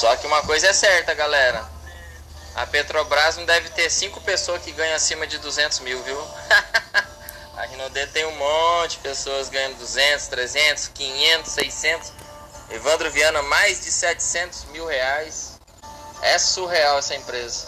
Só que uma coisa é certa, galera. A Petrobras não deve ter cinco pessoas que ganham acima de 200 mil, viu? a Rinode tem um monte de pessoas ganhando 200, 300, 500, 600. Evandro Viana, mais de 700 mil reais. É surreal essa empresa.